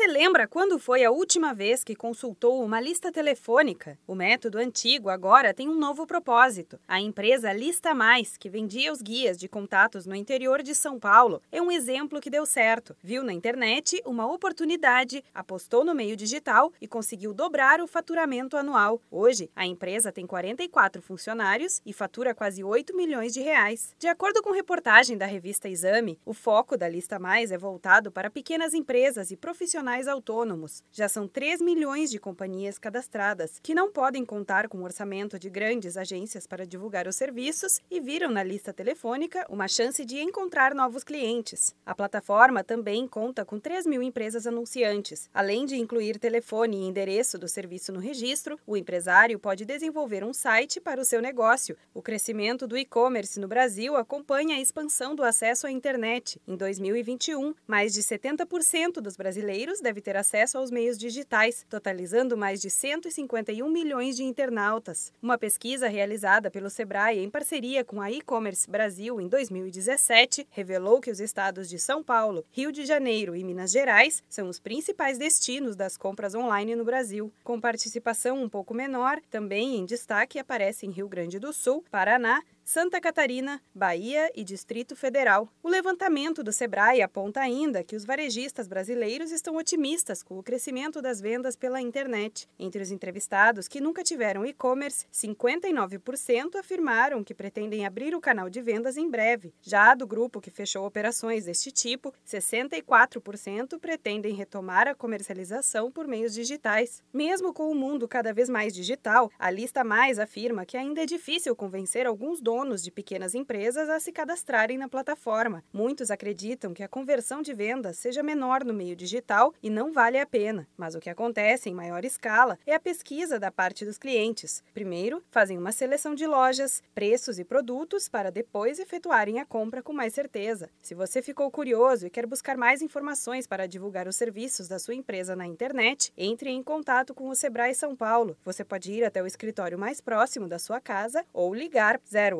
Você lembra quando foi a última vez que consultou uma lista telefônica? O método antigo agora tem um novo propósito. A empresa Lista Mais, que vendia os guias de contatos no interior de São Paulo, é um exemplo que deu certo. Viu na internet uma oportunidade, apostou no meio digital e conseguiu dobrar o faturamento anual. Hoje, a empresa tem 44 funcionários e fatura quase 8 milhões de reais. De acordo com reportagem da revista Exame, o foco da Lista Mais é voltado para pequenas empresas e profissionais profissionais autônomos. Já são 3 milhões de companhias cadastradas, que não podem contar com o orçamento de grandes agências para divulgar os serviços e viram na lista telefônica uma chance de encontrar novos clientes. A plataforma também conta com 3 mil empresas anunciantes. Além de incluir telefone e endereço do serviço no registro, o empresário pode desenvolver um site para o seu negócio. O crescimento do e-commerce no Brasil acompanha a expansão do acesso à internet. Em 2021, mais de 70% dos brasileiros brasileiros deve ter acesso aos meios digitais, totalizando mais de 151 milhões de internautas. Uma pesquisa realizada pelo Sebrae em parceria com a E-Commerce Brasil em 2017 revelou que os estados de São Paulo, Rio de Janeiro e Minas Gerais são os principais destinos das compras online no Brasil. Com participação um pouco menor, também em destaque aparecem Rio Grande do Sul, Paraná, Santa Catarina, Bahia e Distrito Federal. O levantamento do Sebrae aponta ainda que os varejistas brasileiros estão otimistas com o crescimento das vendas pela internet. Entre os entrevistados que nunca tiveram e-commerce, 59% afirmaram que pretendem abrir o canal de vendas em breve. Já do grupo que fechou operações deste tipo, 64% pretendem retomar a comercialização por meios digitais. Mesmo com o mundo cada vez mais digital, a lista mais afirma que ainda é difícil convencer alguns donos donos de pequenas empresas a se cadastrarem na plataforma. Muitos acreditam que a conversão de vendas seja menor no meio digital e não vale a pena. Mas o que acontece em maior escala é a pesquisa da parte dos clientes. Primeiro, fazem uma seleção de lojas, preços e produtos para depois efetuarem a compra com mais certeza. Se você ficou curioso e quer buscar mais informações para divulgar os serviços da sua empresa na internet, entre em contato com o Sebrae São Paulo. Você pode ir até o escritório mais próximo da sua casa ou ligar 08